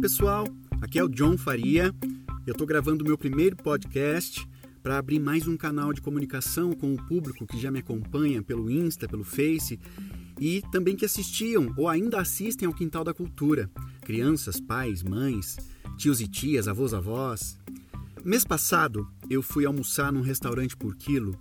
pessoal, aqui é o John Faria. Eu estou gravando o meu primeiro podcast para abrir mais um canal de comunicação com o público que já me acompanha pelo Insta, pelo Face e também que assistiam ou ainda assistem ao Quintal da Cultura. Crianças, pais, mães, tios e tias, avós, avós. Mês passado eu fui almoçar num restaurante por quilo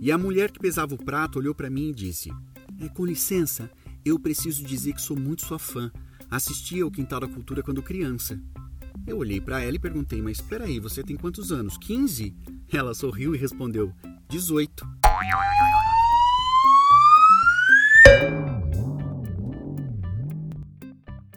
e a mulher que pesava o prato olhou para mim e disse: é, Com licença, eu preciso dizer que sou muito sua fã. Assisti ao Quintal da Cultura quando criança. Eu olhei para ela e perguntei: Mas espera aí, você tem quantos anos? 15? Ela sorriu e respondeu: 18.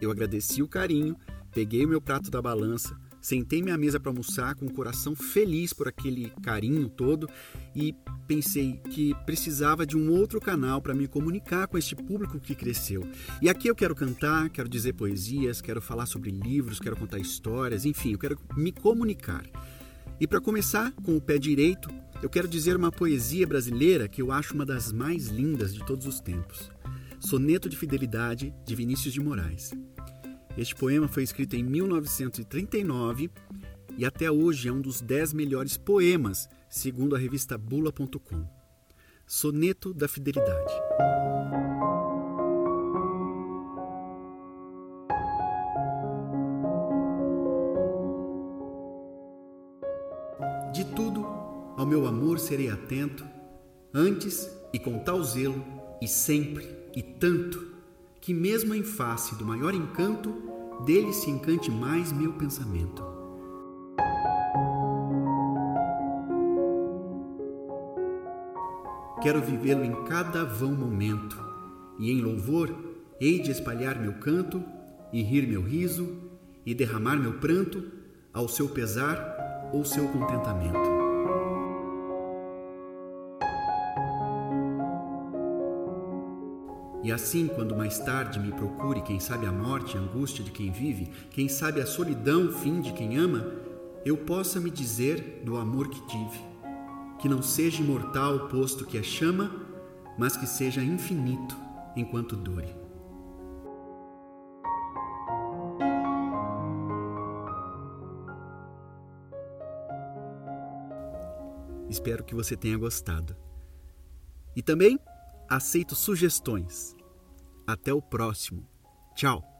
Eu agradeci o carinho, peguei o meu prato da balança, Sentei minha mesa para almoçar com o coração feliz por aquele carinho todo e pensei que precisava de um outro canal para me comunicar com este público que cresceu. E aqui eu quero cantar, quero dizer poesias, quero falar sobre livros, quero contar histórias, enfim, eu quero me comunicar. E para começar com o pé direito, eu quero dizer uma poesia brasileira que eu acho uma das mais lindas de todos os tempos. Soneto de Fidelidade, de Vinícius de Moraes. Este poema foi escrito em 1939 e até hoje é um dos dez melhores poemas, segundo a revista Bula.com. Soneto da Fidelidade. De tudo ao meu amor serei atento, antes e com tal zelo, e sempre e tanto que, mesmo em face do maior encanto, dele se encante mais meu pensamento. Quero vivê-lo em cada vão momento, e em louvor hei de espalhar meu canto, e rir meu riso, e derramar meu pranto, ao seu pesar ou seu contentamento. E assim, quando mais tarde me procure, quem sabe a morte, a angústia de quem vive, quem sabe a solidão, fim de quem ama, eu possa me dizer do amor que tive, que não seja imortal posto que é chama, mas que seja infinito enquanto dure. Espero que você tenha gostado. E também Aceito sugestões. Até o próximo. Tchau.